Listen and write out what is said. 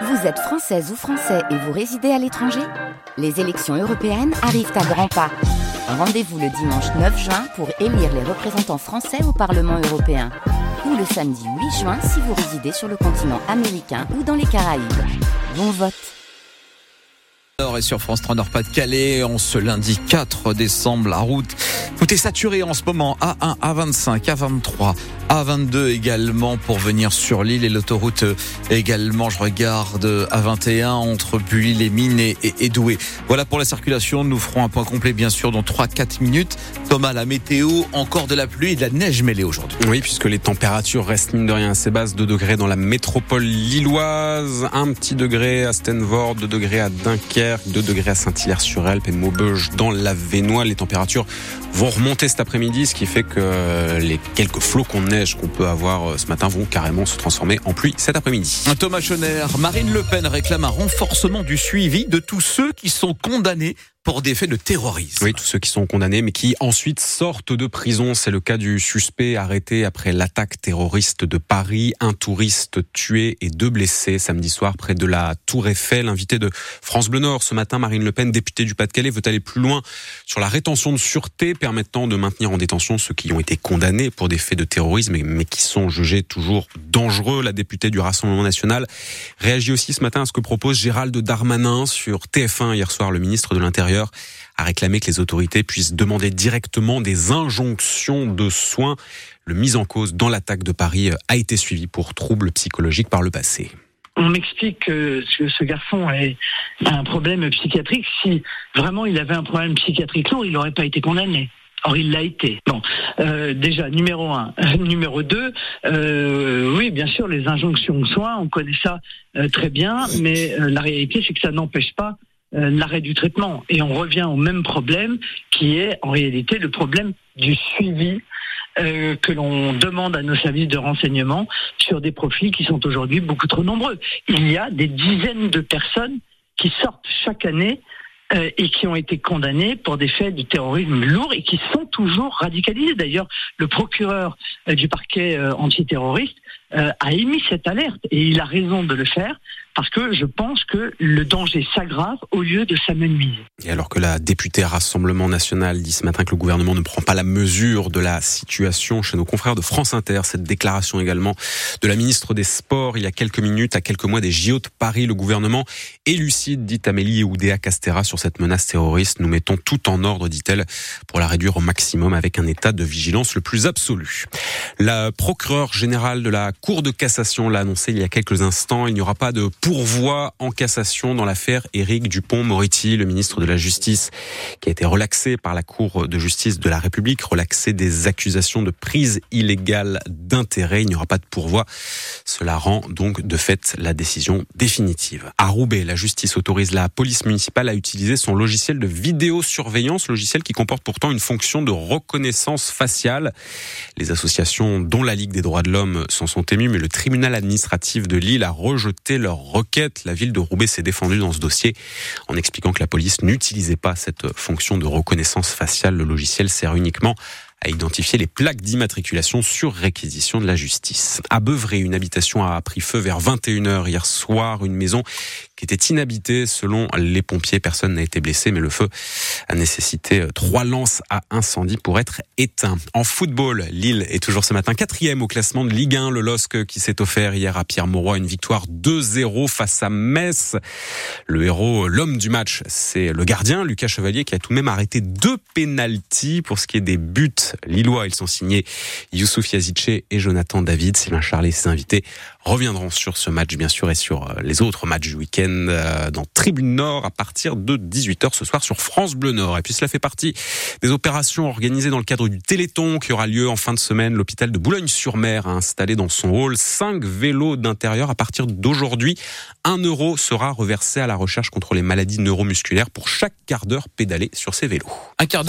Vous êtes française ou français et vous résidez à l'étranger Les élections européennes arrivent à grands pas. Rendez-vous le dimanche 9 juin pour élire les représentants français au Parlement européen. Ou le samedi 8 juin si vous résidez sur le continent américain ou dans les Caraïbes. Bon vote et sur France 3 Nord-Pas-de-Calais, lundi 4 décembre, la route est en ce moment. A1, A25, A23, A22 également pour venir sur l'île et l'autoroute également. Je regarde A21 entre Bulle, les Mines et, Douai. Voilà pour la circulation. Nous ferons un point complet bien sûr dans 3-4 minutes. Thomas, la météo, encore de la pluie et de la neige mêlée aujourd'hui. Oui, puisque les températures restent mine de rien assez basses. 2 degrés dans la métropole lilloise, un petit degré à Stenvord, 2 degrés à Dunkerque, 2 degrés à Saint-Hilaire-sur-Elpe et Maubeuge dans la Vénois. Les températures vont remonter cet après-midi, ce qui fait que les quelques flocons de qu'on peut avoir euh, ce matin vont carrément se transformer en pluie cet après-midi. Thomas Schoner, Marine Le Pen réclame un renforcement du suivi de tous ceux qui sont condamnés pour des faits de terrorisme. Oui, tous ceux qui sont condamnés, mais qui ensuite sortent de prison. C'est le cas du suspect arrêté après l'attaque terroriste de Paris. Un touriste tué et deux blessés samedi soir près de la Tour Eiffel. Invité de France Bleu Nord ce matin, Marine Le Pen, députée du Pas-de-Calais, veut aller plus loin sur la rétention de sûreté permettant de maintenir en détention ceux qui ont été condamnés pour des faits de terrorisme, mais qui sont jugés toujours dangereux. La députée du Rassemblement national réagit aussi ce matin à ce que propose Gérald Darmanin sur TF1 hier soir, le ministre de l'Intérieur a réclamé que les autorités puissent demander directement des injonctions de soins. Le mise en cause dans l'attaque de Paris a été suivi pour troubles psychologiques par le passé. On m'explique que ce garçon a un problème psychiatrique. Si vraiment il avait un problème psychiatrique lourd, il n'aurait pas été condamné. Or, il l'a été. Bon, euh, déjà, numéro un. numéro deux, euh, oui, bien sûr, les injonctions de soins, on connaît ça euh, très bien, mais la réalité, c'est que ça n'empêche pas euh, l'arrêt du traitement. Et on revient au même problème qui est en réalité le problème du suivi euh, que l'on demande à nos services de renseignement sur des profils qui sont aujourd'hui beaucoup trop nombreux. Il y a des dizaines de personnes qui sortent chaque année euh, et qui ont été condamnées pour des faits de terrorisme lourd et qui sont toujours radicalisés. D'ailleurs, le procureur du parquet antiterroriste a émis cette alerte et il a raison de le faire parce que je pense que le danger s'aggrave au lieu de s'amenuiser. Et alors que la députée Rassemblement National dit ce matin que le gouvernement ne prend pas la mesure de la situation chez nos confrères de France Inter, cette déclaration également de la ministre des Sports il y a quelques minutes, à quelques mois des JO de Paris, le gouvernement est lucide, dit Amélie Oudéa Castera sur cette menace terroriste. Nous mettons tout en ordre, dit-elle, pour la réduire au maximum avec un état de vigilance le plus absolu. La procureure générale de la Cour de cassation l'a annoncé il y a quelques instants, il n'y aura pas de pourvoi en cassation dans l'affaire Éric Dupont-Moretti, le ministre de la Justice, qui a été relaxé par la Cour de justice de la République, relaxé des accusations de prise illégale d'intérêt. Il n'y aura pas de pourvoi. Cela rend donc de fait la décision définitive. À Roubaix, la justice autorise la police municipale à utiliser son logiciel de vidéosurveillance, logiciel qui comporte pourtant une fonction de reconnaissance faciale. Les associations dont la Ligue des droits de l'homme s'en sont émues, mais le tribunal administratif de Lille a rejeté leur La ville de Roubaix s'est défendue dans ce dossier en expliquant que la police n'utilisait pas cette fonction de reconnaissance faciale. Le logiciel sert uniquement à identifier les plaques d'immatriculation sur réquisition de la justice. À Beuvray, une habitation a pris feu vers 21h hier soir. Une maison qui était inhabitée selon les pompiers. Personne n'a été blessé, mais le feu a nécessité trois lances à incendie pour être éteint. En football, Lille est toujours ce matin quatrième au classement de Ligue 1. Le LOSC qui s'est offert hier à Pierre Mauroy une victoire 2-0 face à Metz. Le héros, l'homme du match, c'est le gardien Lucas Chevalier qui a tout de même arrêté deux pénalties pour ce qui est des buts lillois. Ils sont signés Youssouf Yazice et Jonathan David. Sylvain Charlet et ses invités reviendront sur ce match, bien sûr, et sur euh, les autres matchs du week-end euh, dans Tribune Nord à partir de 18h ce soir sur France Bleu Nord. Et puis cela fait partie des opérations organisées dans le cadre du Téléthon qui aura lieu en fin de semaine. L'hôpital de Boulogne-sur-Mer a installé dans son hall cinq vélos d'intérieur. À partir d'aujourd'hui, un euro sera reversé à la recherche contre les maladies neuromusculaires pour chaque quart d'heure pédalé sur ces vélos. Un quart